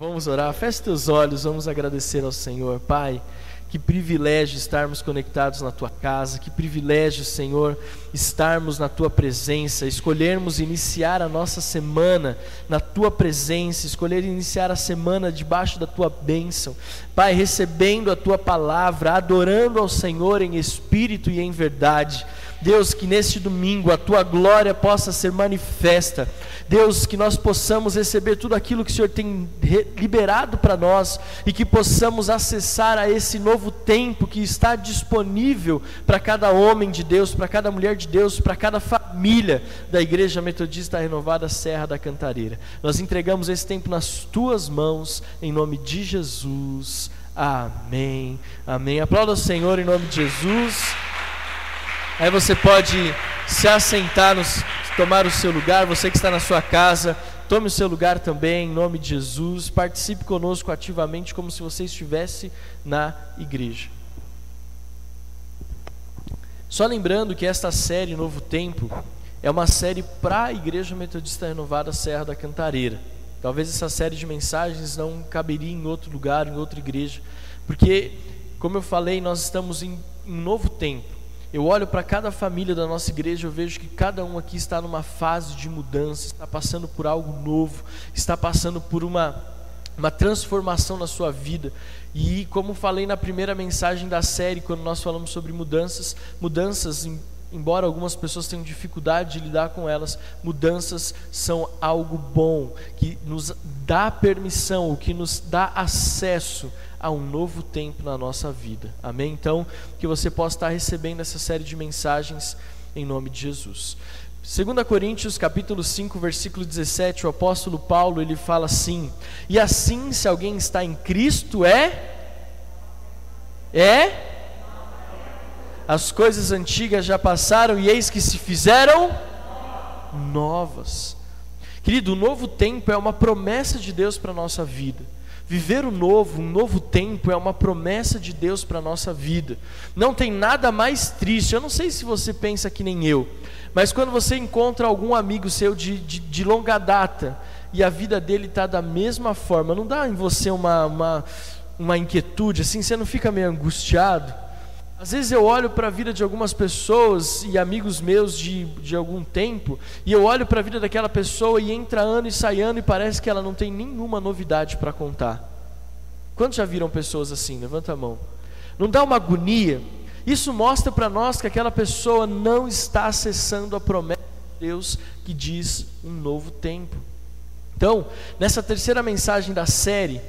Vamos orar, feche teus olhos, vamos agradecer ao Senhor. Pai, que privilégio estarmos conectados na tua casa, que privilégio, Senhor, estarmos na tua presença, escolhermos iniciar a nossa semana na tua presença, escolher iniciar a semana debaixo da tua bênção. Pai, recebendo a tua palavra, adorando ao Senhor em espírito e em verdade. Deus, que neste domingo a tua glória possa ser manifesta. Deus, que nós possamos receber tudo aquilo que o Senhor tem liberado para nós e que possamos acessar a esse novo tempo que está disponível para cada homem de Deus, para cada mulher de Deus, para cada família da Igreja Metodista Renovada Serra da Cantareira. Nós entregamos esse tempo nas tuas mãos, em nome de Jesus. Amém. Amém. Aplauda o Senhor em nome de Jesus. Aí você pode se assentar, nos, tomar o seu lugar. Você que está na sua casa, tome o seu lugar também, em nome de Jesus. Participe conosco ativamente, como se você estivesse na igreja. Só lembrando que esta série Novo Tempo é uma série para a Igreja Metodista Renovada Serra da Cantareira. Talvez essa série de mensagens não caberia em outro lugar, em outra igreja, porque, como eu falei, nós estamos em um novo tempo. Eu olho para cada família da nossa igreja, eu vejo que cada um aqui está numa fase de mudança, está passando por algo novo, está passando por uma, uma transformação na sua vida. E como falei na primeira mensagem da série, quando nós falamos sobre mudanças, mudanças, embora algumas pessoas tenham dificuldade de lidar com elas, mudanças são algo bom, que nos dá permissão, o que nos dá acesso a um novo tempo na nossa vida. Amém? Então, que você possa estar recebendo essa série de mensagens em nome de Jesus. 2 Coríntios capítulo 5, versículo 17, o apóstolo Paulo, ele fala assim: "E assim, se alguém está em Cristo, é é as coisas antigas já passaram e eis que se fizeram novas." Querido, o novo tempo é uma promessa de Deus para a nossa vida. Viver o novo, um novo tempo, é uma promessa de Deus para a nossa vida. Não tem nada mais triste. Eu não sei se você pensa que nem eu, mas quando você encontra algum amigo seu de, de, de longa data e a vida dele está da mesma forma, não dá em você uma, uma, uma inquietude assim? Você não fica meio angustiado? Às vezes eu olho para a vida de algumas pessoas e amigos meus de, de algum tempo, e eu olho para a vida daquela pessoa e entra ano e sai ano e parece que ela não tem nenhuma novidade para contar. Quantos já viram pessoas assim? Levanta a mão. Não dá uma agonia? Isso mostra para nós que aquela pessoa não está acessando a promessa de Deus que diz um novo tempo. Então, nessa terceira mensagem da série,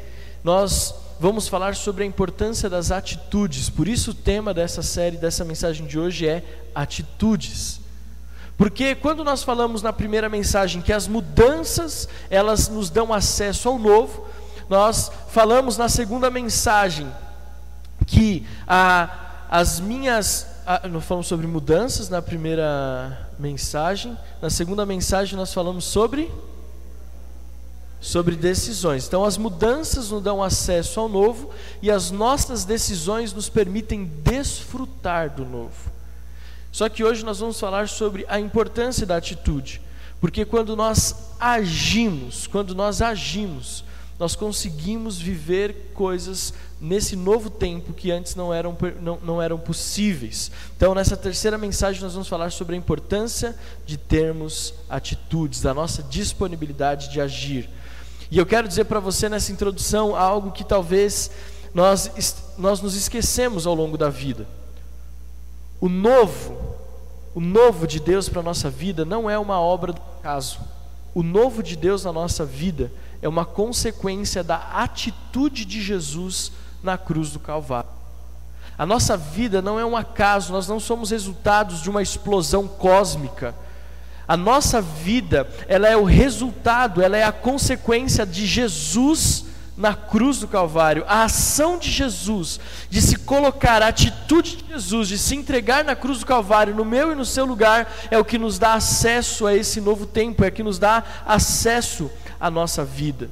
nós vamos falar sobre a importância das atitudes. Por isso o tema dessa série, dessa mensagem de hoje é atitudes. Porque quando nós falamos na primeira mensagem que as mudanças, elas nos dão acesso ao novo, nós falamos na segunda mensagem que a, as minhas nós falamos sobre mudanças na primeira mensagem, na segunda mensagem nós falamos sobre sobre decisões. Então, as mudanças nos dão acesso ao novo e as nossas decisões nos permitem desfrutar do novo. Só que hoje nós vamos falar sobre a importância da atitude, porque quando nós agimos, quando nós agimos, nós conseguimos viver coisas nesse novo tempo que antes não eram, não, não eram possíveis. Então, nessa terceira mensagem, nós vamos falar sobre a importância de termos atitudes, da nossa disponibilidade de agir. E eu quero dizer para você nessa introdução algo que talvez nós, nós nos esquecemos ao longo da vida. O novo, o novo de Deus para a nossa vida não é uma obra do acaso. O novo de Deus na nossa vida é uma consequência da atitude de Jesus na cruz do Calvário. A nossa vida não é um acaso, nós não somos resultados de uma explosão cósmica a nossa vida, ela é o resultado, ela é a consequência de Jesus na cruz do Calvário. A ação de Jesus, de se colocar, a atitude de Jesus, de se entregar na cruz do Calvário, no meu e no seu lugar, é o que nos dá acesso a esse novo tempo, é o que nos dá acesso à nossa vida.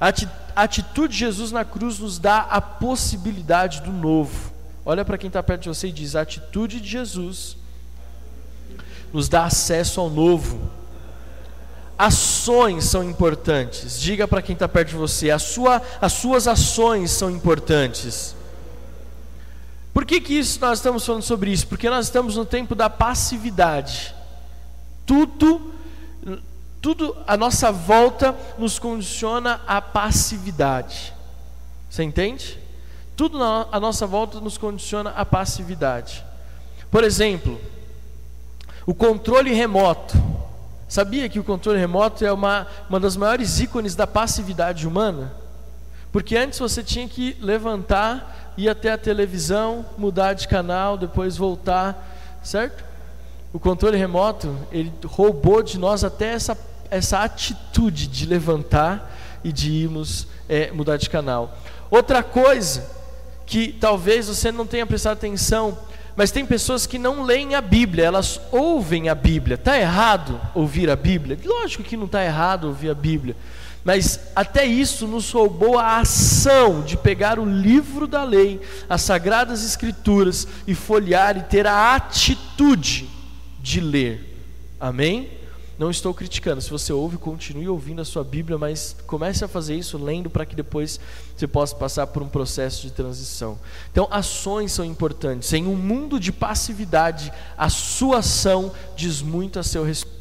A atitude de Jesus na cruz nos dá a possibilidade do novo. Olha para quem está perto de você e diz: a atitude de Jesus nos dá acesso ao novo. A ações são importantes. Diga para quem está perto de você: a sua, as suas ações são importantes. Por que, que isso nós estamos falando sobre isso? Porque nós estamos no tempo da passividade. Tudo, tudo à nossa volta nos condiciona à passividade. Você entende? Tudo na, à nossa volta nos condiciona à passividade. Por exemplo, o controle remoto. Sabia que o controle remoto é uma, uma das maiores ícones da passividade humana? Porque antes você tinha que levantar, ir até a televisão, mudar de canal, depois voltar, certo? O controle remoto, ele roubou de nós até essa, essa atitude de levantar e de irmos é, mudar de canal. Outra coisa que talvez você não tenha prestado atenção, mas tem pessoas que não leem a Bíblia, elas ouvem a Bíblia. Está errado ouvir a Bíblia? Lógico que não está errado ouvir a Bíblia. Mas até isso nos roubou a ação de pegar o livro da lei, as sagradas escrituras e folhear e ter a atitude de ler. Amém? Não estou criticando. Se você ouve, continue ouvindo a sua Bíblia, mas comece a fazer isso lendo para que depois você possa passar por um processo de transição. Então, ações são importantes. Em um mundo de passividade, a sua ação diz muito a seu respeito.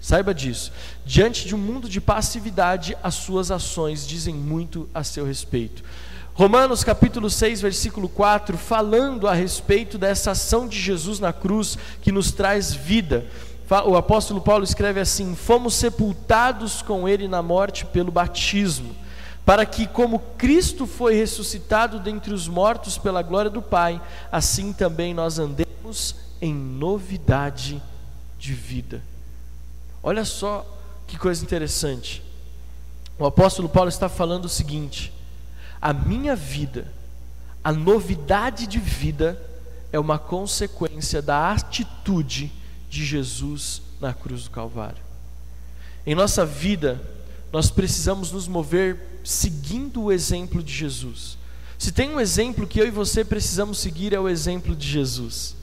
Saiba disso. Diante de um mundo de passividade, as suas ações dizem muito a seu respeito. Romanos capítulo 6, versículo 4, falando a respeito dessa ação de Jesus na cruz que nos traz vida o apóstolo Paulo escreve assim: Fomos sepultados com ele na morte pelo batismo, para que, como Cristo foi ressuscitado dentre os mortos pela glória do Pai, assim também nós andemos em novidade de vida. Olha só que coisa interessante. O apóstolo Paulo está falando o seguinte: a minha vida, a novidade de vida, é uma consequência da atitude de Jesus na cruz do Calvário. Em nossa vida, nós precisamos nos mover seguindo o exemplo de Jesus. Se tem um exemplo que eu e você precisamos seguir, é o exemplo de Jesus.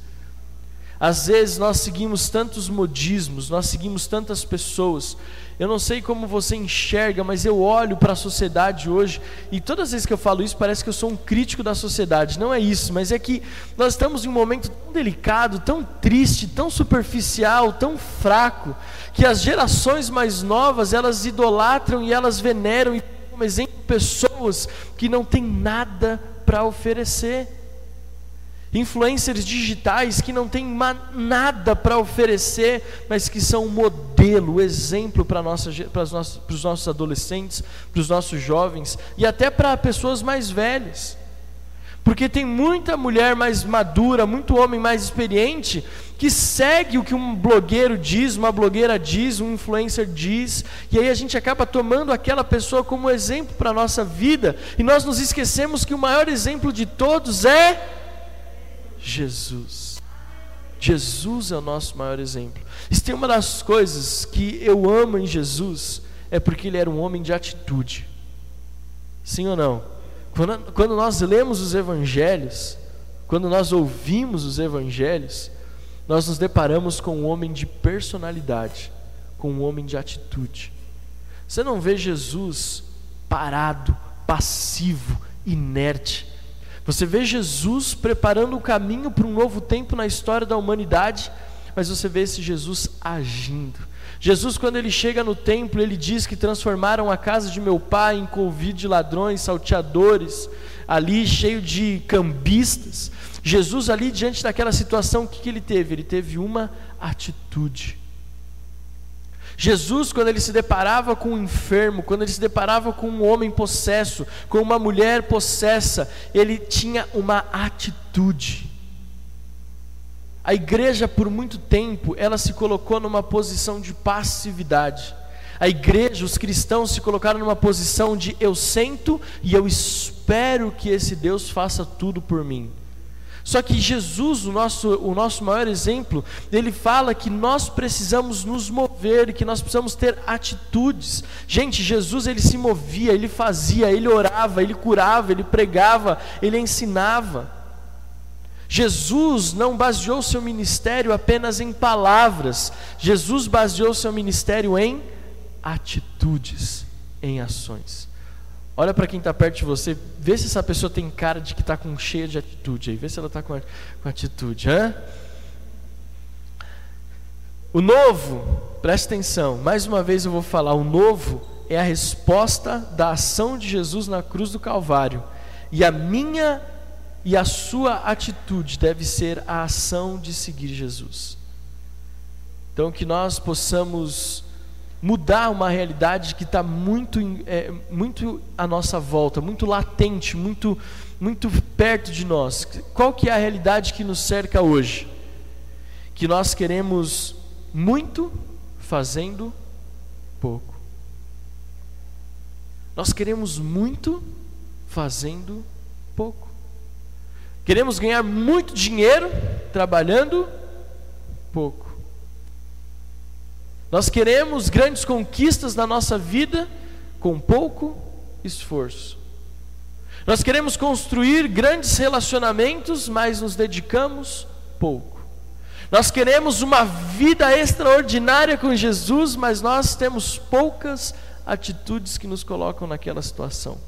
Às vezes nós seguimos tantos modismos, nós seguimos tantas pessoas. Eu não sei como você enxerga, mas eu olho para a sociedade hoje e todas as vezes que eu falo isso parece que eu sou um crítico da sociedade. Não é isso, mas é que nós estamos em um momento tão delicado, tão triste, tão superficial, tão fraco, que as gerações mais novas elas idolatram e elas veneram e como exemplo pessoas que não têm nada para oferecer influencers digitais que não têm nada para oferecer, mas que são um modelo, exemplo para, nossa, para, os nossos, para os nossos adolescentes, para os nossos jovens e até para pessoas mais velhas. Porque tem muita mulher mais madura, muito homem mais experiente, que segue o que um blogueiro diz, uma blogueira diz, um influencer diz, e aí a gente acaba tomando aquela pessoa como exemplo para a nossa vida, e nós nos esquecemos que o maior exemplo de todos é Jesus. Jesus é o nosso maior exemplo. Se tem uma das coisas que eu amo em Jesus, é porque ele era um homem de atitude. Sim ou não? Quando, quando nós lemos os evangelhos, quando nós ouvimos os evangelhos, nós nos deparamos com um homem de personalidade, com um homem de atitude. Você não vê Jesus parado, passivo, inerte. Você vê Jesus preparando o caminho para um novo tempo na história da humanidade, mas você vê esse Jesus agindo. Jesus, quando ele chega no templo, ele diz que transformaram a casa de meu pai em convite de ladrões, salteadores, ali cheio de cambistas. Jesus, ali diante daquela situação, o que, que ele teve? Ele teve uma atitude. Jesus, quando ele se deparava com um enfermo, quando ele se deparava com um homem possesso, com uma mulher possessa, ele tinha uma atitude. A igreja, por muito tempo, ela se colocou numa posição de passividade. A igreja, os cristãos se colocaram numa posição de eu sento e eu espero que esse Deus faça tudo por mim. Só que Jesus, o nosso, o nosso maior exemplo, ele fala que nós precisamos nos mover, que nós precisamos ter atitudes. Gente, Jesus ele se movia, ele fazia, ele orava, ele curava, ele pregava, ele ensinava. Jesus não baseou seu ministério apenas em palavras, Jesus baseou seu ministério em atitudes em ações. Olha para quem está perto de você, vê se essa pessoa tem cara de que está com cheia de atitude aí, vê se ela está com, com atitude. Hã? O novo, preste atenção, mais uma vez eu vou falar, o novo é a resposta da ação de Jesus na cruz do Calvário. E a minha e a sua atitude deve ser a ação de seguir Jesus. Então, que nós possamos mudar uma realidade que está muito, é, muito à nossa volta, muito latente, muito, muito perto de nós. Qual que é a realidade que nos cerca hoje? Que nós queremos muito fazendo pouco. Nós queremos muito fazendo pouco. Queremos ganhar muito dinheiro trabalhando pouco. Nós queremos grandes conquistas na nossa vida com pouco esforço. Nós queremos construir grandes relacionamentos, mas nos dedicamos pouco. Nós queremos uma vida extraordinária com Jesus, mas nós temos poucas atitudes que nos colocam naquela situação.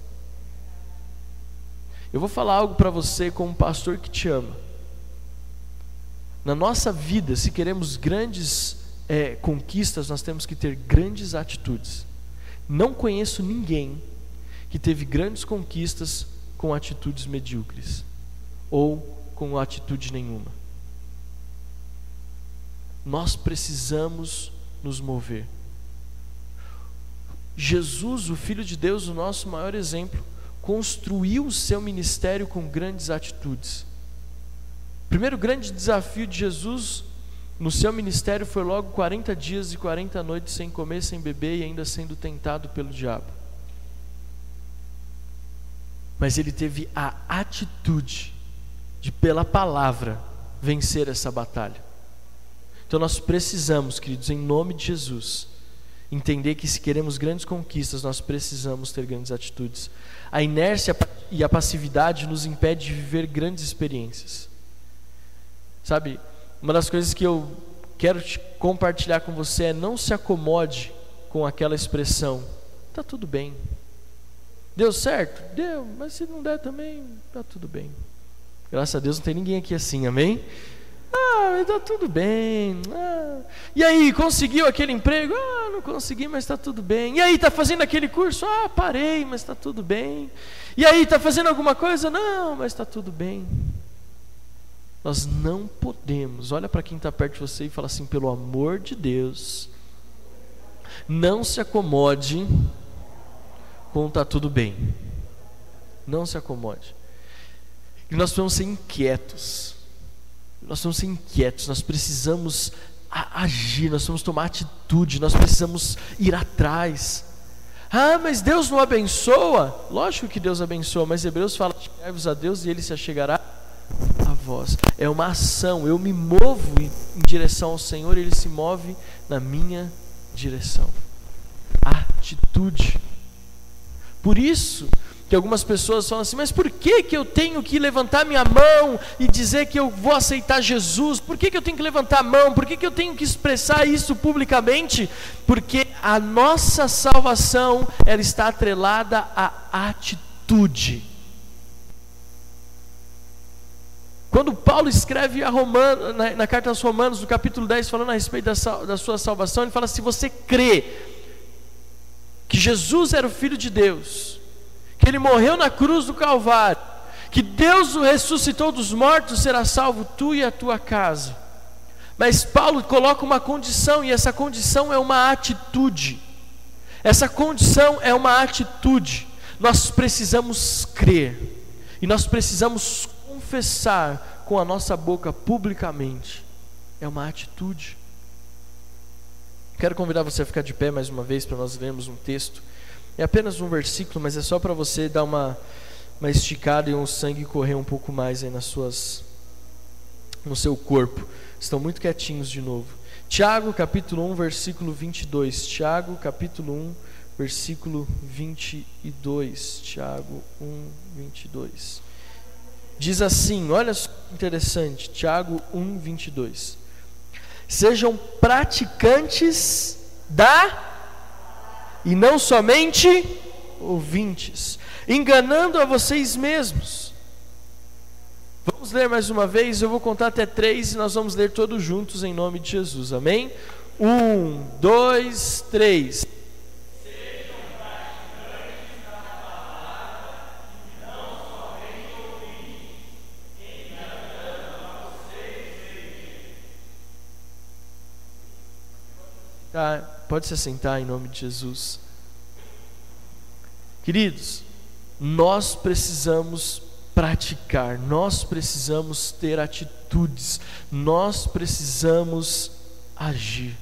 Eu vou falar algo para você como pastor que te ama. Na nossa vida, se queremos grandes é, conquistas, nós temos que ter grandes atitudes. Não conheço ninguém que teve grandes conquistas com atitudes medíocres ou com atitude nenhuma. Nós precisamos nos mover. Jesus, o Filho de Deus, o nosso maior exemplo, construiu o seu ministério com grandes atitudes. O primeiro grande desafio de Jesus no seu ministério foi logo 40 dias e 40 noites sem comer, sem beber e ainda sendo tentado pelo diabo. Mas ele teve a atitude de, pela palavra, vencer essa batalha. Então nós precisamos, queridos, em nome de Jesus, entender que se queremos grandes conquistas, nós precisamos ter grandes atitudes. A inércia e a passividade nos impede de viver grandes experiências. Sabe, uma das coisas que eu quero compartilhar com você é não se acomode com aquela expressão, tá tudo bem. Deu certo? Deu, mas se não der também, tá tudo bem. Graças a Deus não tem ninguém aqui assim, amém? Ah, está tudo bem. Ah. E aí, conseguiu aquele emprego? Ah, não consegui, mas está tudo bem. E aí, está fazendo aquele curso? Ah, parei, mas está tudo bem. E aí, está fazendo alguma coisa? Não, mas está tudo bem. Nós não podemos, olha para quem está perto de você e fala assim: pelo amor de Deus, não se acomode com está tudo bem. Não se acomode. E nós precisamos ser inquietos nós precisamos ser inquietos, nós precisamos agir, nós precisamos tomar atitude, nós precisamos ir atrás. Ah, mas Deus não abençoa? Lógico que Deus abençoa, mas Hebreus fala: chegai-vos a Deus e Ele se achegará É uma ação, eu me movo em direção ao Senhor, Ele se move na minha direção. Atitude. Por isso, que algumas pessoas falam assim, mas por que, que eu tenho que levantar minha mão e dizer que eu vou aceitar Jesus? Por que, que eu tenho que levantar a mão? Por que, que eu tenho que expressar isso publicamente? Porque a nossa salvação ela está atrelada à atitude. Quando Paulo escreve Romano, na, na, carta aos Romanos, no capítulo 10, falando a respeito da, da sua salvação, ele fala: se você crê que Jesus era o Filho de Deus, que ele morreu na cruz do Calvário, que Deus o ressuscitou dos mortos, será salvo tu e a tua casa. Mas Paulo coloca uma condição, e essa condição é uma atitude. Essa condição é uma atitude. Nós precisamos crer, e nós precisamos confessar com a nossa boca publicamente. É uma atitude. Quero convidar você a ficar de pé mais uma vez para nós lermos um texto é apenas um versículo, mas é só para você dar uma, uma esticada e o sangue correr um pouco mais aí nas suas, no seu corpo. Estão muito quietinhos de novo. Tiago capítulo 1, versículo 22. Tiago capítulo 1, versículo 22. Tiago 1, 22. Diz assim, olha interessante, Tiago 1, 22. Sejam praticantes da e não somente ouvintes, enganando a vocês mesmos. Vamos ler mais uma vez, eu vou contar até três e nós vamos ler todos juntos em nome de Jesus, amém? Um, dois, três. Tá, pode se assentar em nome de Jesus. Queridos, nós precisamos praticar, nós precisamos ter atitudes, nós precisamos agir.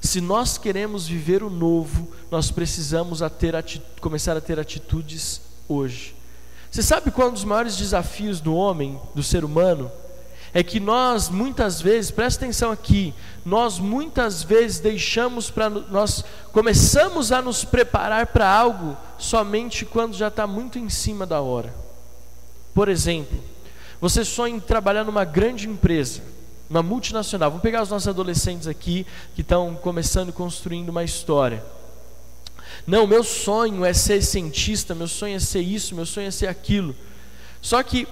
Se nós queremos viver o novo, nós precisamos a ter começar a ter atitudes hoje. Você sabe qual é um dos maiores desafios do homem, do ser humano? É que nós muitas vezes, presta atenção aqui, nós muitas vezes deixamos para nós começamos a nos preparar para algo somente quando já está muito em cima da hora. Por exemplo, você sonha em trabalhar numa grande empresa, uma multinacional. Vamos pegar os nossos adolescentes aqui que estão começando construindo uma história. Não, meu sonho é ser cientista, meu sonho é ser isso, meu sonho é ser aquilo. Só que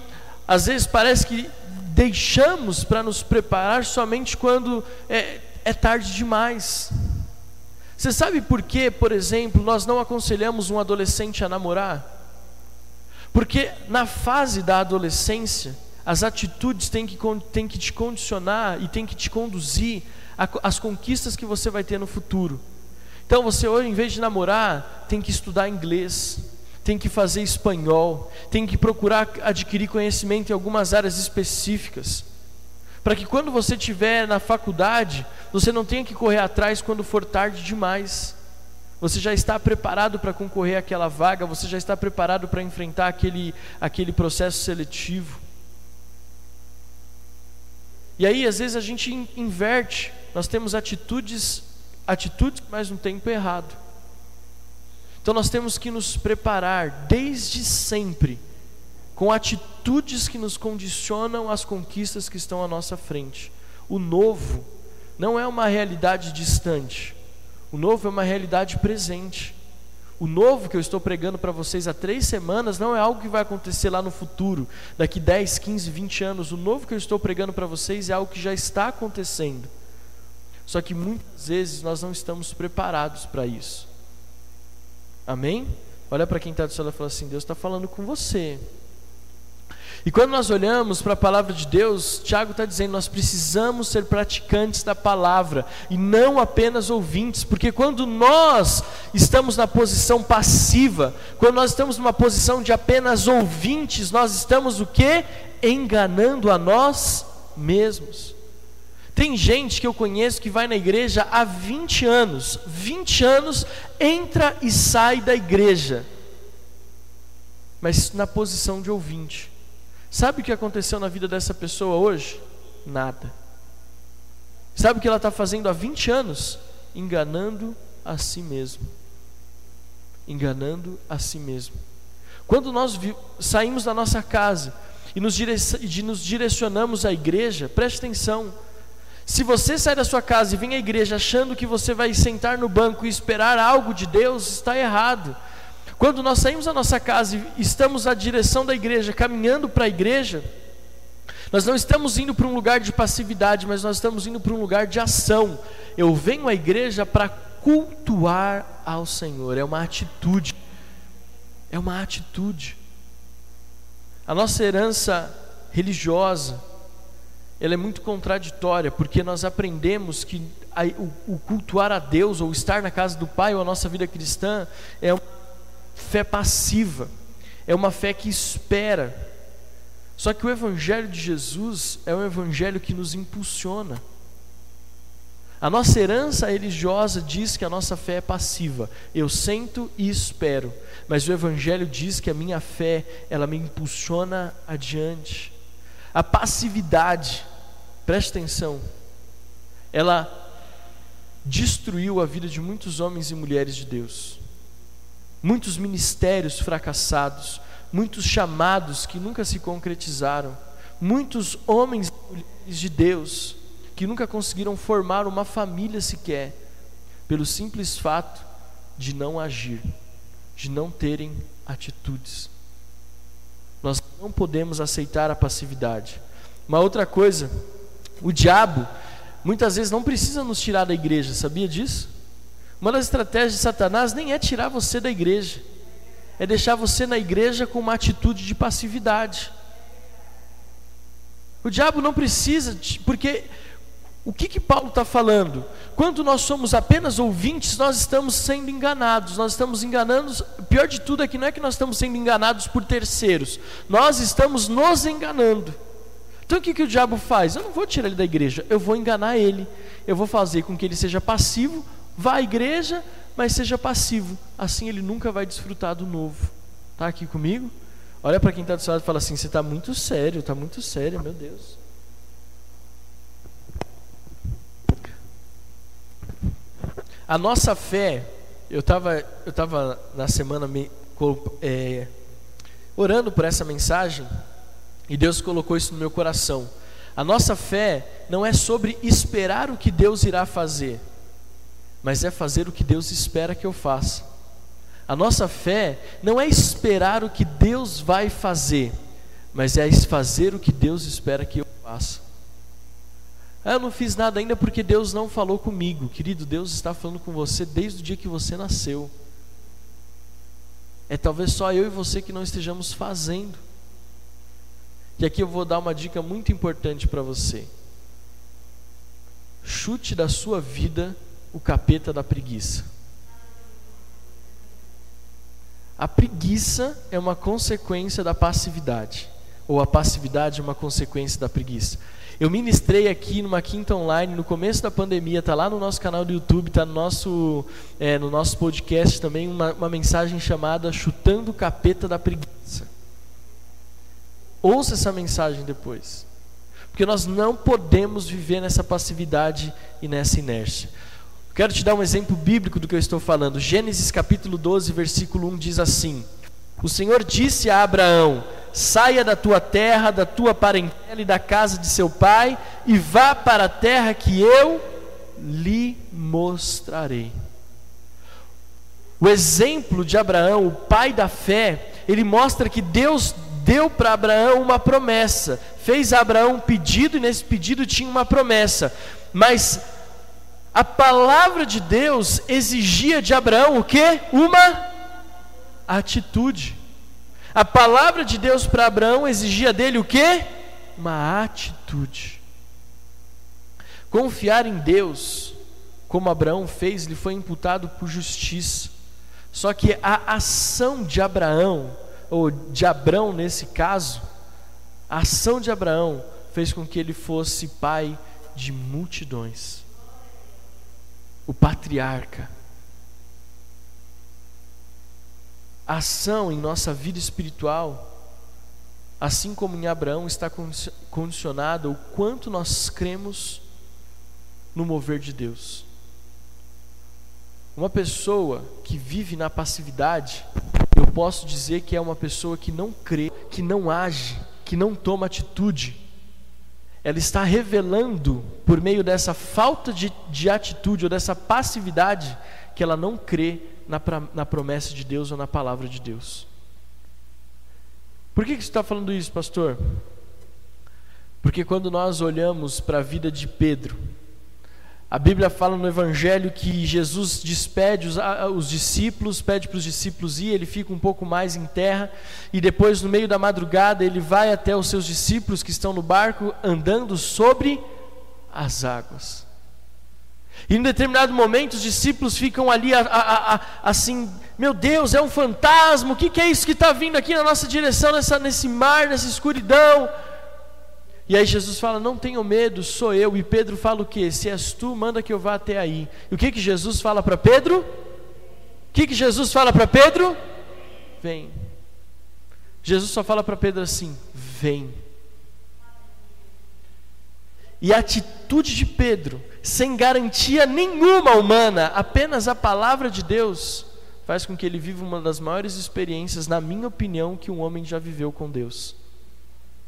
às vezes parece que deixamos para nos preparar somente quando é, é tarde demais. Você sabe por que, por exemplo, nós não aconselhamos um adolescente a namorar? Porque na fase da adolescência, as atitudes têm que, têm que te condicionar e têm que te conduzir às conquistas que você vai ter no futuro. Então você hoje, em vez de namorar, tem que estudar inglês, tem que fazer espanhol, tem que procurar adquirir conhecimento em algumas áreas específicas, para que quando você estiver na faculdade, você não tenha que correr atrás quando for tarde demais. Você já está preparado para concorrer àquela vaga, você já está preparado para enfrentar aquele, aquele processo seletivo. E aí, às vezes, a gente inverte, nós temos atitudes, atitudes, mas no tempo errado. Então nós temos que nos preparar desde sempre com atitudes que nos condicionam às conquistas que estão à nossa frente. O novo não é uma realidade distante, o novo é uma realidade presente. O novo que eu estou pregando para vocês há três semanas não é algo que vai acontecer lá no futuro, daqui 10, 15, 20 anos. O novo que eu estou pregando para vocês é algo que já está acontecendo. Só que muitas vezes nós não estamos preparados para isso. Amém? Olha para quem está do seu lado e fala assim: Deus está falando com você. E quando nós olhamos para a palavra de Deus, Tiago está dizendo: nós precisamos ser praticantes da palavra e não apenas ouvintes, porque quando nós estamos na posição passiva, quando nós estamos numa posição de apenas ouvintes, nós estamos o que? Enganando a nós mesmos. Tem gente que eu conheço que vai na igreja há 20 anos, 20 anos, entra e sai da igreja, mas na posição de ouvinte. Sabe o que aconteceu na vida dessa pessoa hoje? Nada. Sabe o que ela está fazendo há 20 anos? Enganando a si mesmo. Enganando a si mesmo. Quando nós saímos da nossa casa e nos, dire nos direcionamos à igreja, preste atenção se você sai da sua casa e vem à igreja achando que você vai sentar no banco e esperar algo de Deus, está errado. Quando nós saímos da nossa casa e estamos à direção da igreja, caminhando para a igreja, nós não estamos indo para um lugar de passividade, mas nós estamos indo para um lugar de ação. Eu venho à igreja para cultuar ao Senhor, é uma atitude. É uma atitude. A nossa herança religiosa, ela é muito contraditória, porque nós aprendemos que a, o, o, cultuar a Deus, ou estar na casa do Pai, ou a nossa vida cristã, é uma fé passiva, é uma fé que espera. Só que o Evangelho de Jesus é um Evangelho que nos impulsiona. A nossa herança religiosa diz que a nossa fé é passiva. Eu sento e espero. Mas o Evangelho diz que a minha fé, ela me impulsiona adiante. A passividade, preste atenção, ela destruiu a vida de muitos homens e mulheres de Deus. Muitos ministérios fracassados, muitos chamados que nunca se concretizaram, muitos homens e mulheres de Deus que nunca conseguiram formar uma família sequer, pelo simples fato de não agir, de não terem atitudes. Nós não podemos aceitar a passividade. Uma outra coisa, o diabo muitas vezes não precisa nos tirar da igreja, sabia disso? Uma das estratégias de Satanás nem é tirar você da igreja, é deixar você na igreja com uma atitude de passividade. O diabo não precisa, porque o que, que Paulo está falando? Quando nós somos apenas ouvintes, nós estamos sendo enganados, nós estamos enganando. Pior de tudo é que não é que nós estamos sendo enganados por terceiros, nós estamos nos enganando. Então o que, que o diabo faz? Eu não vou tirar ele da igreja, eu vou enganar ele, eu vou fazer com que ele seja passivo, vá à igreja, mas seja passivo. Assim ele nunca vai desfrutar do novo. Está aqui comigo? Olha para quem está do seu lado e fala assim: você está muito sério, está muito sério, meu Deus. A nossa fé, eu estava eu tava na semana me, é, orando por essa mensagem e Deus colocou isso no meu coração. A nossa fé não é sobre esperar o que Deus irá fazer, mas é fazer o que Deus espera que eu faça. A nossa fé não é esperar o que Deus vai fazer, mas é fazer o que Deus espera que eu faça. Ah, eu não fiz nada ainda porque Deus não falou comigo. Querido, Deus está falando com você desde o dia que você nasceu. É talvez só eu e você que não estejamos fazendo. E aqui eu vou dar uma dica muito importante para você. Chute da sua vida o capeta da preguiça. A preguiça é uma consequência da passividade, ou a passividade é uma consequência da preguiça. Eu ministrei aqui numa quinta online no começo da pandemia, está lá no nosso canal do YouTube, está no nosso, é, no nosso podcast também, uma, uma mensagem chamada Chutando o Capeta da Preguiça. Ouça essa mensagem depois. Porque nós não podemos viver nessa passividade e nessa inércia. Quero te dar um exemplo bíblico do que eu estou falando. Gênesis capítulo 12, versículo 1 diz assim: O Senhor disse a Abraão: saia da tua terra, da tua parentela e da casa de seu pai, e vá para a terra que eu lhe mostrarei. O exemplo de Abraão, o pai da fé, ele mostra que Deus deu para Abraão uma promessa, fez a Abraão um pedido e nesse pedido tinha uma promessa, mas a palavra de Deus exigia de Abraão o que? Uma atitude. A palavra de Deus para Abraão exigia dele o quê? Uma atitude. Confiar em Deus, como Abraão fez, lhe foi imputado por justiça. Só que a ação de Abraão, ou de Abrão nesse caso, a ação de Abraão fez com que ele fosse pai de multidões. O patriarca. Ação em nossa vida espiritual, assim como em Abraão, está condicionada o quanto nós cremos no mover de Deus. Uma pessoa que vive na passividade, eu posso dizer que é uma pessoa que não crê, que não age, que não toma atitude. Ela está revelando, por meio dessa falta de, de atitude ou dessa passividade, que ela não crê na, na promessa de Deus ou na palavra de Deus. Por que, que você está falando isso, pastor? Porque quando nós olhamos para a vida de Pedro, a Bíblia fala no Evangelho que Jesus despede os, os discípulos, pede para os discípulos ir, ele fica um pouco mais em terra, e depois, no meio da madrugada, ele vai até os seus discípulos que estão no barco andando sobre as águas. E em determinado momento os discípulos ficam ali a, a, a, assim, meu Deus, é um fantasma, o que, que é isso que está vindo aqui na nossa direção, nessa, nesse mar, nessa escuridão? E aí Jesus fala, não tenham medo, sou eu. E Pedro fala o que? Se és tu, manda que eu vá até aí. E o que, que Jesus fala para Pedro? O que, que Jesus fala para Pedro? Vem. Jesus só fala para Pedro assim: vem. E a atitude de Pedro sem garantia nenhuma humana, apenas a palavra de Deus, faz com que ele viva uma das maiores experiências, na minha opinião, que um homem já viveu com Deus,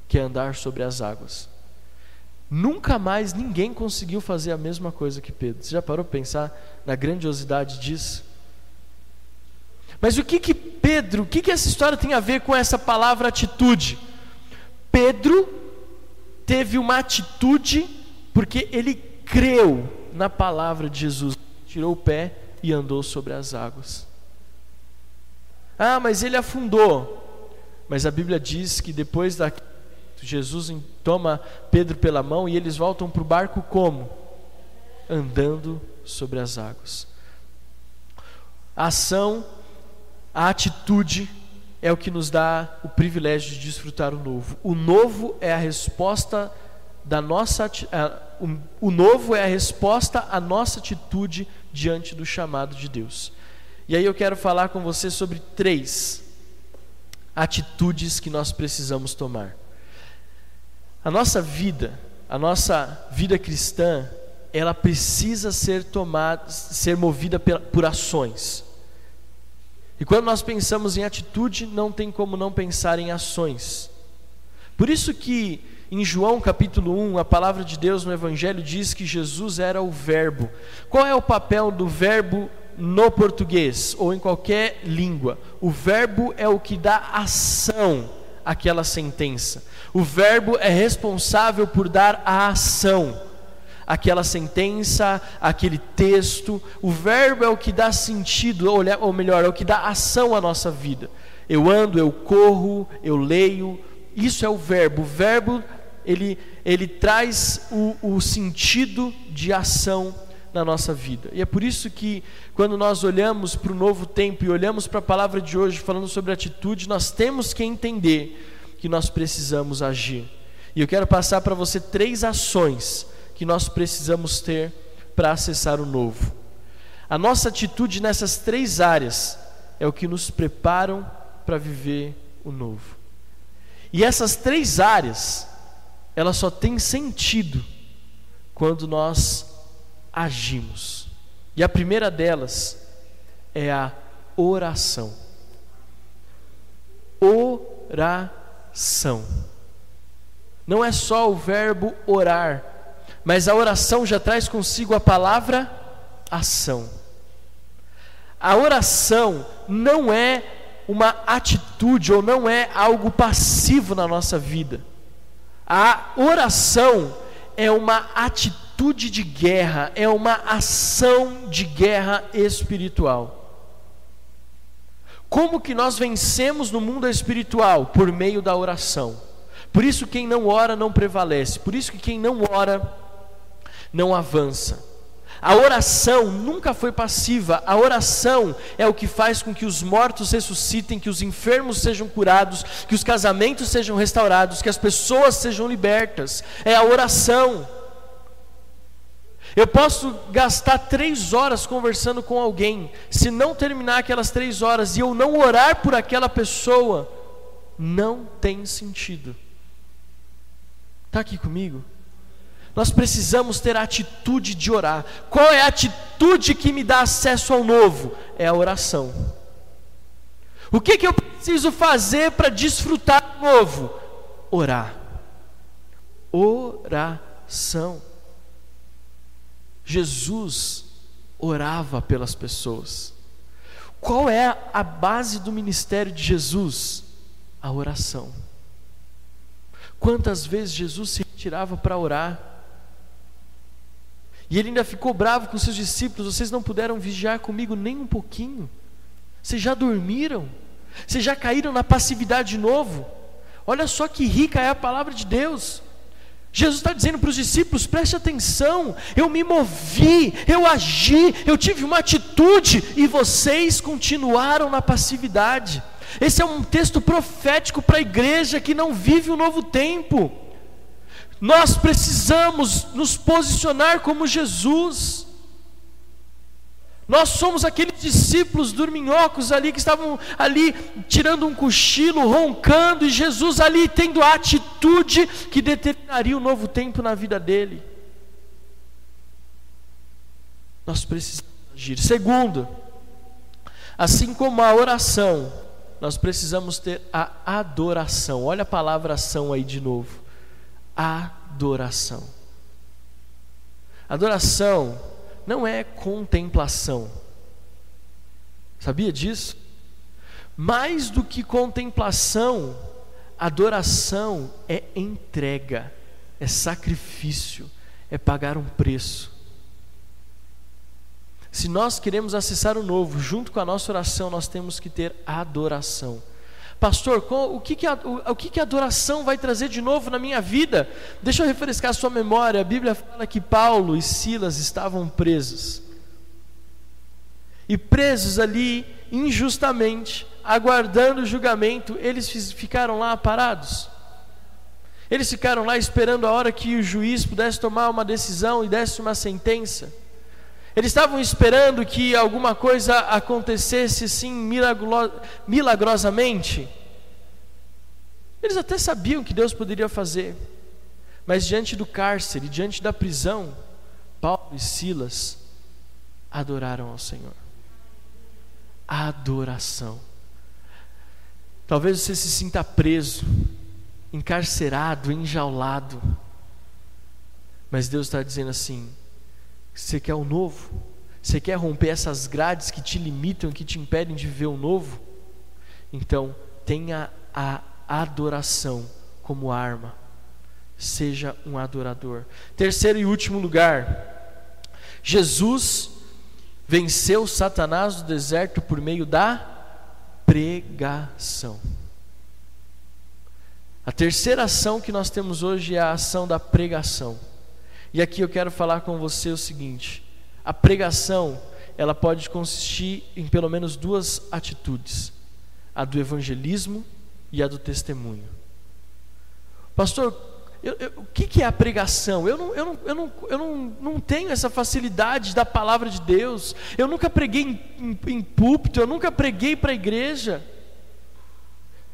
que é andar sobre as águas. Nunca mais ninguém conseguiu fazer a mesma coisa que Pedro. Você já parou para pensar na grandiosidade disso? Mas o que que Pedro, o que que essa história tem a ver com essa palavra atitude? Pedro teve uma atitude porque ele creu na palavra de Jesus, tirou o pé e andou sobre as águas. Ah, mas ele afundou. Mas a Bíblia diz que depois da Jesus toma Pedro pela mão e eles voltam para o barco como? Andando sobre as águas. A ação, a atitude é o que nos dá o privilégio de desfrutar o novo. O novo é a resposta da nossa o novo é a resposta à nossa atitude diante do chamado de Deus. E aí eu quero falar com você sobre três atitudes que nós precisamos tomar. A nossa vida, a nossa vida cristã, ela precisa ser tomada, ser movida por ações. E quando nós pensamos em atitude, não tem como não pensar em ações. Por isso que em João capítulo 1, a palavra de Deus no Evangelho diz que Jesus era o Verbo. Qual é o papel do Verbo no português ou em qualquer língua? O Verbo é o que dá ação àquela sentença. O Verbo é responsável por dar a ação àquela sentença, aquele texto. O Verbo é o que dá sentido, ou melhor, é o que dá ação à nossa vida. Eu ando, eu corro, eu leio. Isso é o Verbo. O Verbo ele, ele traz o, o sentido de ação na nossa vida. E é por isso que, quando nós olhamos para o novo tempo e olhamos para a palavra de hoje falando sobre atitude, nós temos que entender que nós precisamos agir. E eu quero passar para você três ações que nós precisamos ter para acessar o novo. A nossa atitude nessas três áreas é o que nos preparam para viver o novo. E essas três áreas, ela só tem sentido quando nós agimos. E a primeira delas é a oração. Oração. Não é só o verbo orar, mas a oração já traz consigo a palavra ação. A oração não é uma atitude ou não é algo passivo na nossa vida. A oração é uma atitude de guerra, é uma ação de guerra espiritual. Como que nós vencemos no mundo espiritual? Por meio da oração. Por isso quem não ora não prevalece. Por isso que quem não ora não avança. A oração nunca foi passiva, a oração é o que faz com que os mortos ressuscitem, que os enfermos sejam curados, que os casamentos sejam restaurados, que as pessoas sejam libertas. É a oração. Eu posso gastar três horas conversando com alguém, se não terminar aquelas três horas e eu não orar por aquela pessoa, não tem sentido. Está aqui comigo? Nós precisamos ter a atitude de orar. Qual é a atitude que me dá acesso ao novo? É a oração. O que, que eu preciso fazer para desfrutar do novo? Orar. Oração. Jesus orava pelas pessoas. Qual é a base do ministério de Jesus? A oração. Quantas vezes Jesus se retirava para orar? E ele ainda ficou bravo com seus discípulos: vocês não puderam vigiar comigo nem um pouquinho. Vocês já dormiram? Vocês já caíram na passividade de novo? Olha só que rica é a palavra de Deus. Jesus está dizendo para os discípulos: preste atenção, eu me movi, eu agi, eu tive uma atitude e vocês continuaram na passividade. Esse é um texto profético para a igreja que não vive o novo tempo. Nós precisamos nos posicionar como Jesus. Nós somos aqueles discípulos dorminhocos ali que estavam ali tirando um cochilo, roncando, e Jesus ali tendo a atitude que determinaria o um novo tempo na vida dele. Nós precisamos agir. Segundo, assim como a oração, nós precisamos ter a adoração. Olha a palavra ação aí de novo adoração. Adoração não é contemplação. Sabia disso? Mais do que contemplação, adoração é entrega, é sacrifício, é pagar um preço. Se nós queremos acessar o novo, junto com a nossa oração, nós temos que ter adoração. Pastor, o que, que, a, o, o que, que a adoração vai trazer de novo na minha vida? Deixa eu refrescar a sua memória. A Bíblia fala que Paulo e Silas estavam presos. E presos ali injustamente, aguardando o julgamento, eles ficaram lá parados. Eles ficaram lá esperando a hora que o juiz pudesse tomar uma decisão e desse uma sentença. Eles estavam esperando que alguma coisa acontecesse assim milagrosamente. Eles até sabiam que Deus poderia fazer, mas diante do cárcere, diante da prisão, Paulo e Silas adoraram ao Senhor. Adoração. Talvez você se sinta preso, encarcerado, enjaulado, mas Deus está dizendo assim: você quer o novo? Você quer romper essas grades que te limitam, que te impedem de ver o novo? Então, tenha a adoração como arma. Seja um adorador. Terceiro e último lugar, Jesus venceu Satanás no deserto por meio da pregação. A terceira ação que nós temos hoje é a ação da pregação. E aqui eu quero falar com você o seguinte: a pregação, ela pode consistir em pelo menos duas atitudes: a do evangelismo e a do testemunho. Pastor, eu, eu, o que, que, é a pregação? Eu, não, eu, não, eu, não, eu não, não tenho essa facilidade da palavra de Deus. Eu nunca preguei em, em, em púlpito, eu nunca preguei para a igreja.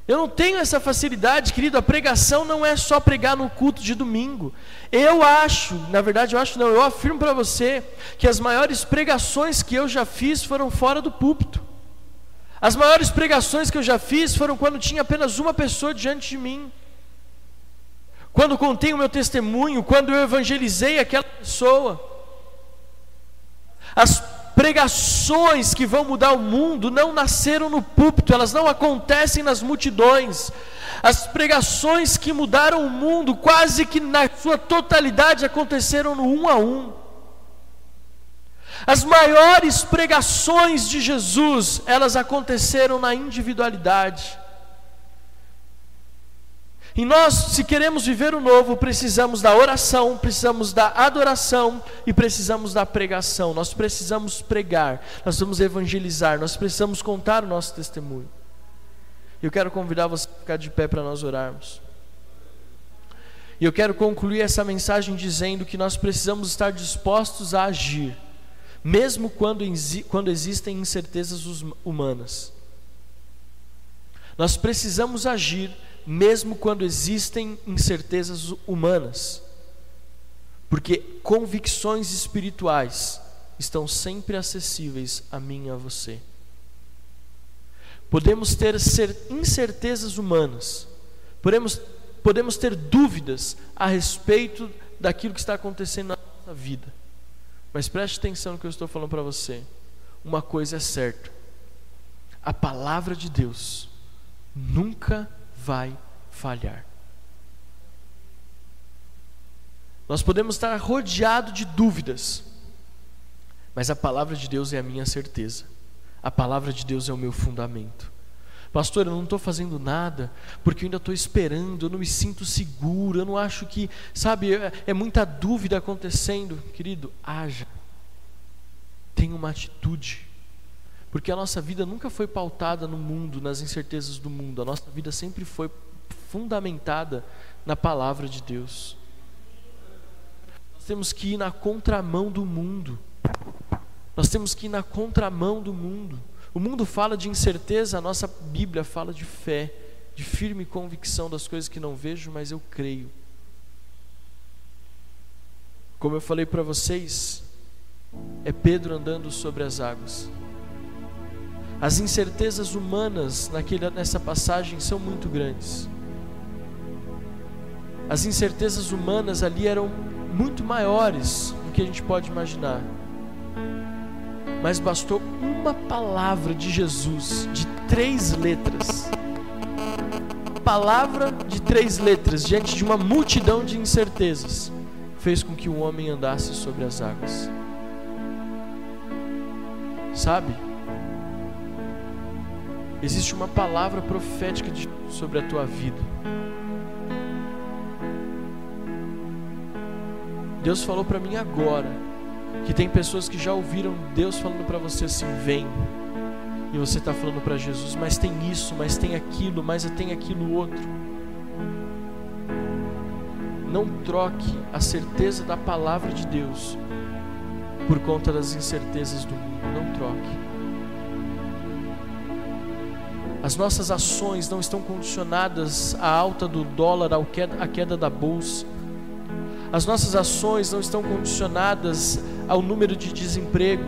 Eu não tenho essa facilidade, querido. A pregação não é só pregar no culto de domingo. Eu acho, na verdade, eu acho não, eu afirmo para você que as maiores pregações que eu já fiz foram fora do púlpito. As maiores pregações que eu já fiz foram quando tinha apenas uma pessoa diante de mim. Quando contei o meu testemunho, quando eu evangelizei aquela pessoa. As pregações que vão mudar o mundo não nasceram no púlpito, elas não acontecem nas multidões. As pregações que mudaram o mundo, quase que na sua totalidade, aconteceram no um a um. As maiores pregações de Jesus, elas aconteceram na individualidade. E nós, se queremos viver o novo, precisamos da oração, precisamos da adoração e precisamos da pregação. Nós precisamos pregar, nós vamos evangelizar, nós precisamos contar o nosso testemunho. Eu quero convidar você a ficar de pé para nós orarmos. E eu quero concluir essa mensagem dizendo que nós precisamos estar dispostos a agir, mesmo quando, quando existem incertezas humanas. Nós precisamos agir mesmo quando existem incertezas humanas, porque convicções espirituais estão sempre acessíveis a mim e a você. Podemos ter incertezas humanas, podemos, podemos ter dúvidas a respeito daquilo que está acontecendo na nossa vida, mas preste atenção no que eu estou falando para você. Uma coisa é certa: a palavra de Deus nunca vai falhar. Nós podemos estar rodeados de dúvidas, mas a palavra de Deus é a minha certeza, a palavra de Deus é o meu fundamento. Pastor, eu não estou fazendo nada porque eu ainda estou esperando, eu não me sinto seguro, eu não acho que, sabe, é, é muita dúvida acontecendo. Querido, haja, tenha uma atitude, porque a nossa vida nunca foi pautada no mundo, nas incertezas do mundo, a nossa vida sempre foi fundamentada na palavra de Deus. Nós temos que ir na contramão do mundo. Nós temos que ir na contramão do mundo. O mundo fala de incerteza, a nossa Bíblia fala de fé, de firme convicção das coisas que não vejo, mas eu creio. Como eu falei para vocês, é Pedro andando sobre as águas. As incertezas humanas naquele, nessa passagem são muito grandes. As incertezas humanas ali eram muito maiores do que a gente pode imaginar. Mas bastou uma palavra de Jesus, de três letras. Palavra de três letras diante de uma multidão de incertezas fez com que o homem andasse sobre as águas. Sabe? Existe uma palavra profética de, sobre a tua vida. Deus falou para mim agora que tem pessoas que já ouviram Deus falando para você assim: vem. E você está falando para Jesus, mas tem isso, mas tem aquilo, mas tem aquilo outro. Não troque a certeza da palavra de Deus por conta das incertezas do mundo. Não troque. As nossas ações não estão condicionadas à alta do dólar, à queda da bolsa. As nossas ações não estão condicionadas ao número de desemprego.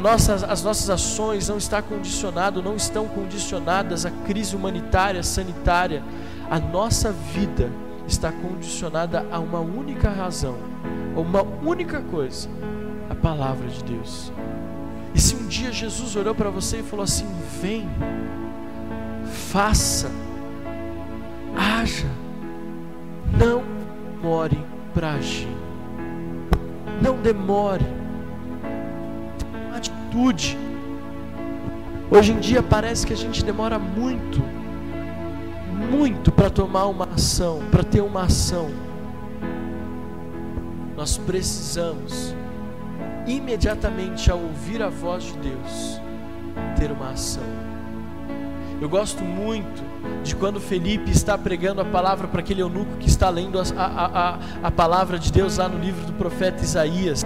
Nossa, as nossas ações não estão condicionado, não estão condicionadas à crise humanitária, sanitária. A nossa vida está condicionada a uma única razão, a uma única coisa: a palavra de Deus. E se um dia Jesus olhou para você e falou assim: Vem, faça, haja, não demore para agir, não demore, uma atitude. Hoje em dia parece que a gente demora muito, muito para tomar uma ação, para ter uma ação. Nós precisamos, imediatamente ao ouvir a voz de Deus, ter uma ação. Eu gosto muito de quando Felipe está pregando a palavra para aquele eunuco que está lendo a, a, a, a palavra de Deus lá no livro do profeta Isaías.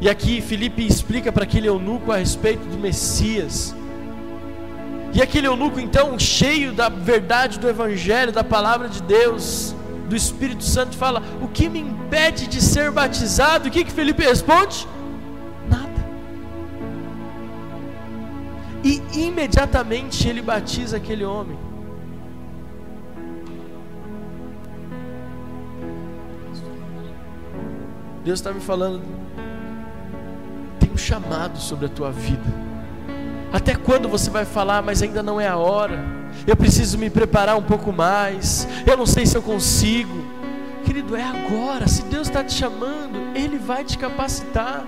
E aqui Felipe explica para aquele eunuco a respeito do Messias. E aquele eunuco, então, cheio da verdade do Evangelho, da palavra de Deus, do Espírito Santo, fala: O que me impede de ser batizado? O que, que Felipe responde? Imediatamente ele batiza aquele homem. Deus está me falando, tem um chamado sobre a tua vida. Até quando você vai falar, mas ainda não é a hora? Eu preciso me preparar um pouco mais. Eu não sei se eu consigo. Querido, é agora. Se Deus está te chamando, Ele vai te capacitar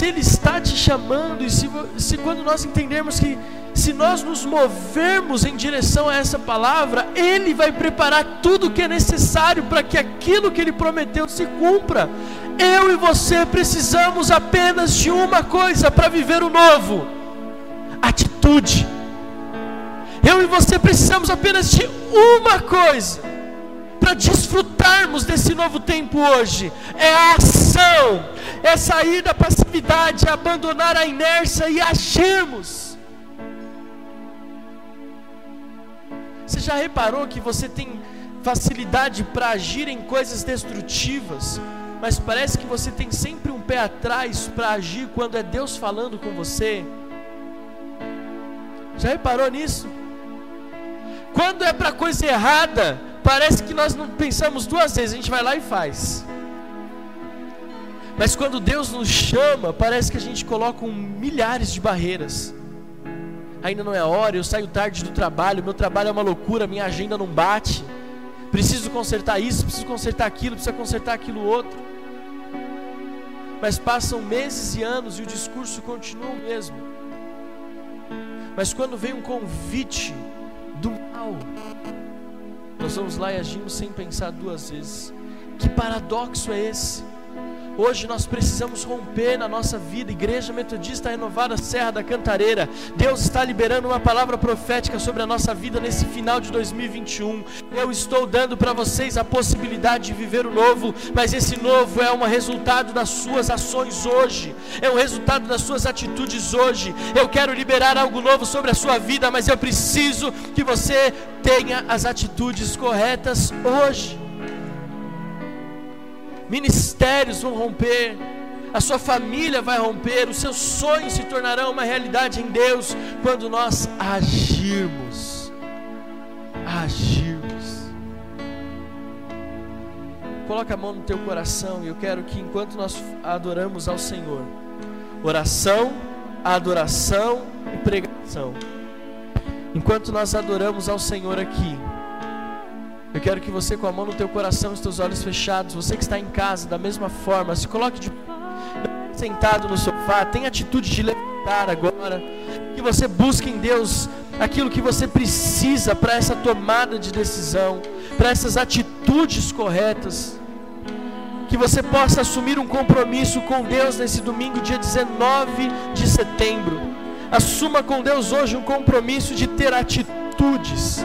se Ele está te chamando, e se, se quando nós entendermos que se nós nos movermos em direção a essa palavra, Ele vai preparar tudo o que é necessário para que aquilo que Ele prometeu se cumpra. Eu e você precisamos apenas de uma coisa para viver o novo: atitude. Eu e você precisamos apenas de uma coisa para desfrutarmos desse novo tempo hoje é a ação, é sair da passividade, abandonar a inércia e agirmos. Você já reparou que você tem facilidade para agir em coisas destrutivas, mas parece que você tem sempre um pé atrás para agir quando é Deus falando com você? Já reparou nisso? Quando é para coisa errada, parece que nós não pensamos duas vezes, a gente vai lá e faz. Mas quando Deus nos chama, parece que a gente coloca um milhares de barreiras. Ainda não é hora, eu saio tarde do trabalho, meu trabalho é uma loucura, minha agenda não bate. Preciso consertar isso, preciso consertar aquilo, preciso consertar aquilo outro. Mas passam meses e anos e o discurso continua o mesmo. Mas quando vem um convite do mal, nós vamos lá e agimos sem pensar duas vezes. Que paradoxo é esse? Hoje nós precisamos romper na nossa vida. Igreja Metodista Renovada Serra da Cantareira. Deus está liberando uma palavra profética sobre a nossa vida nesse final de 2021. Eu estou dando para vocês a possibilidade de viver o novo, mas esse novo é um resultado das suas ações hoje, é um resultado das suas atitudes hoje. Eu quero liberar algo novo sobre a sua vida, mas eu preciso que você tenha as atitudes corretas hoje ministérios vão romper, a sua família vai romper, os seus sonhos se tornarão uma realidade em Deus quando nós agirmos. Agirmos. Coloca a mão no teu coração e eu quero que enquanto nós adoramos ao Senhor, oração, adoração e pregação. Enquanto nós adoramos ao Senhor aqui, eu quero que você, com a mão no teu coração os teus olhos fechados, você que está em casa, da mesma forma, se coloque de sentado no sofá, tenha atitude de levantar agora, que você busque em Deus aquilo que você precisa para essa tomada de decisão, para essas atitudes corretas. Que você possa assumir um compromisso com Deus nesse domingo, dia 19 de setembro. Assuma com Deus hoje um compromisso de ter atitudes,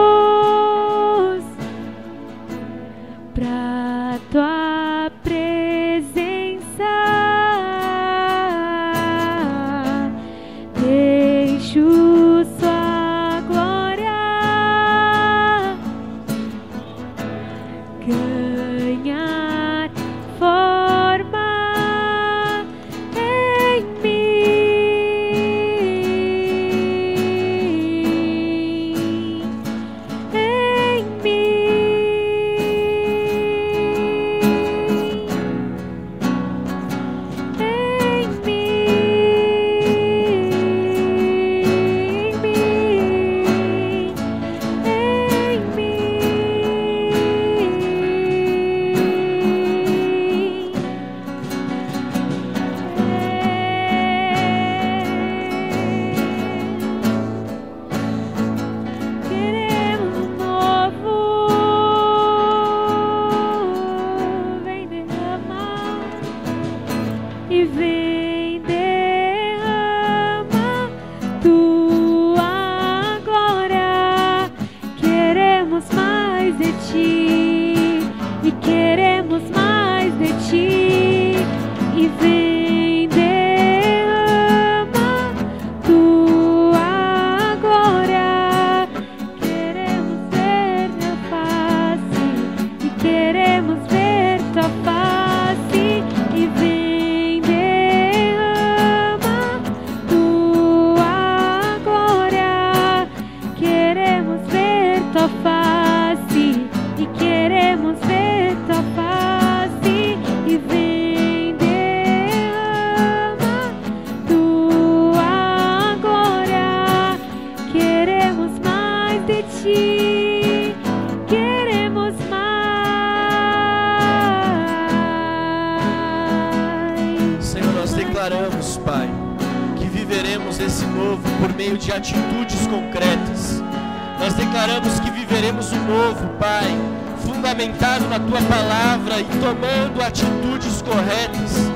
fundamentado na tua palavra e tomando atitudes corretas.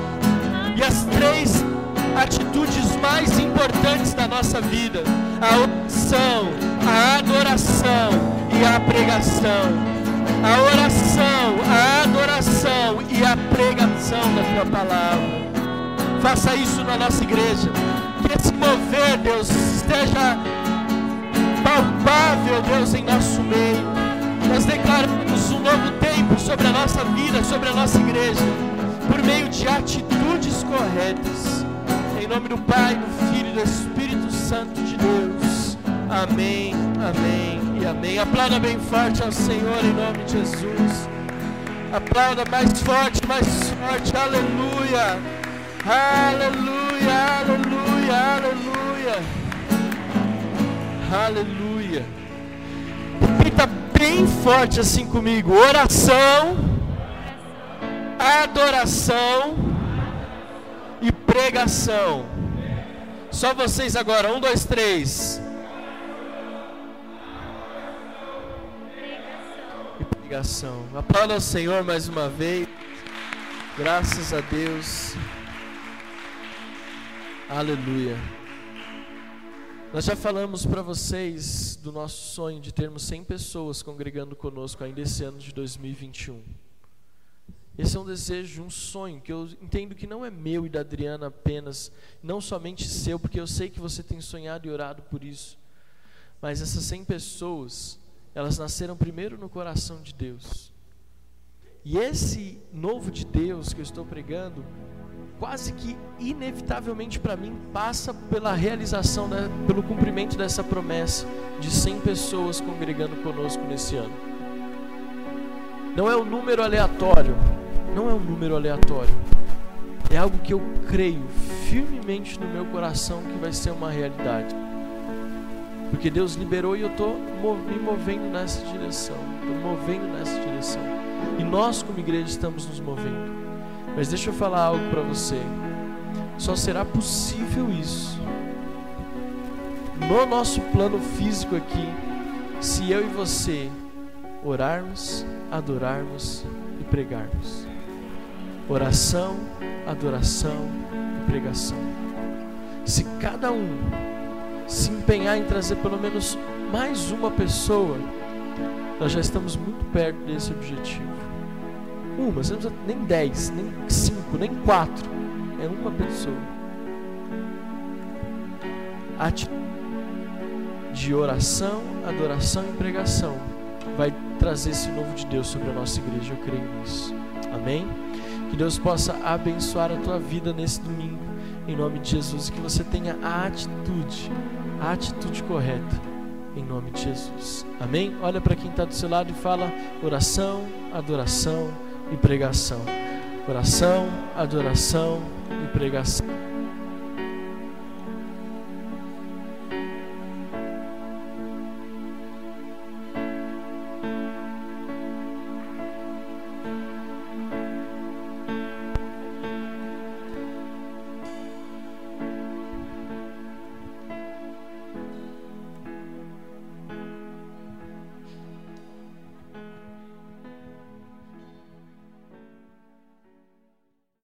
E as três atitudes mais importantes da nossa vida: a oração, a adoração e a pregação. A oração, a adoração e a pregação da tua palavra. Faça isso na nossa igreja. Que esse mover, Deus, esteja palpável, Deus, em nosso meio. Nós declaramos Orebasto, ele cantará balabaixo. Volto os meus olhos. Aplauda mais forte, mais forte. Aleluia. Aleluia, aleluia, aleluia. Aleluia. Bem forte assim comigo. Oração, adoração e pregação. Só vocês agora. Um, dois, três. pregação. Aplauda ao Senhor mais uma vez. Graças a Deus. Aleluia. Nós já falamos para vocês do nosso sonho de termos 100 pessoas congregando conosco ainda esse ano de 2021. Esse é um desejo, um sonho que eu entendo que não é meu e da Adriana apenas, não somente seu, porque eu sei que você tem sonhado e orado por isso. Mas essas 100 pessoas elas nasceram primeiro no coração de Deus. E esse novo de Deus que eu estou pregando quase que inevitavelmente para mim passa pela realização, pelo cumprimento dessa promessa de 100 pessoas congregando conosco nesse ano. Não é um número aleatório, não é um número aleatório. É algo que eu creio firmemente no meu coração que vai ser uma realidade. Porque Deus liberou e eu estou me movendo nessa direção. Estou movendo nessa direção. E nós, como igreja, estamos nos movendo. Mas deixa eu falar algo para você. Só será possível isso no nosso plano físico aqui se eu e você orarmos, adorarmos e pregarmos. Oração, adoração e pregação. Se cada um se empenhar em trazer pelo menos mais uma pessoa, nós já estamos muito perto desse objetivo. Uma, você não precisa nem dez, nem cinco, nem quatro. É uma pessoa. Atitude de oração, adoração e pregação vai trazer esse novo de Deus sobre a nossa igreja. Eu creio nisso. Amém? Que Deus possa abençoar a tua vida nesse domingo, em nome de Jesus. E que você tenha a atitude, a atitude correta, em nome de Jesus. Amém? Olha para quem está do seu lado e fala: oração, adoração e pregação. Oração, adoração e pregação.